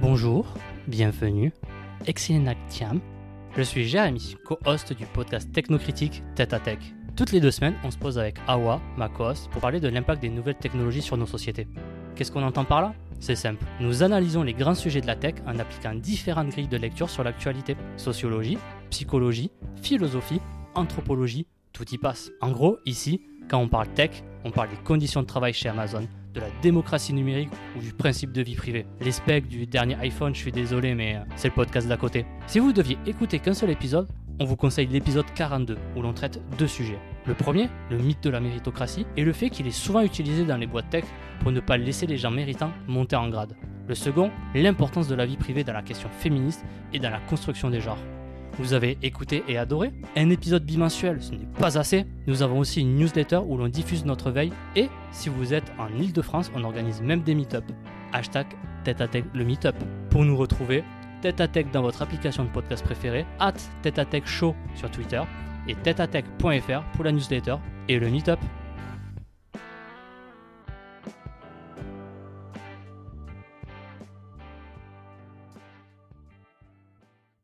Bonjour, bienvenue, Tiam. Je suis Jérémy, co-host du podcast Technocritique Tête à Tech. Toutes les deux semaines, on se pose avec Awa, ma co-host, pour parler de l'impact des nouvelles technologies sur nos sociétés. Qu'est-ce qu'on entend par là? C'est simple. Nous analysons les grands sujets de la tech en appliquant différentes grilles de lecture sur l'actualité. Sociologie, psychologie, philosophie, anthropologie, tout y passe. En gros, ici, quand on parle tech, on parle des conditions de travail chez Amazon, de la démocratie numérique ou du principe de vie privée. Les specs du dernier iPhone, je suis désolé, mais euh, c'est le podcast d'à côté. Si vous deviez écouter qu'un seul épisode, on vous conseille l'épisode 42, où l'on traite deux sujets. Le premier, le mythe de la méritocratie, et le fait qu'il est souvent utilisé dans les boîtes tech pour ne pas laisser les gens méritants monter en grade. Le second, l'importance de la vie privée dans la question féministe et dans la construction des genres. Vous avez écouté et adoré Un épisode bimensuel, ce n'est pas assez. Nous avons aussi une newsletter où l'on diffuse notre veille. Et si vous êtes en Ile-de-France, on organise même des meet-up. Hashtag tête le meet-up. Pour nous retrouver, tête dans votre application de podcast préférée, at tête show sur Twitter et tête pour la newsletter et le meet-up.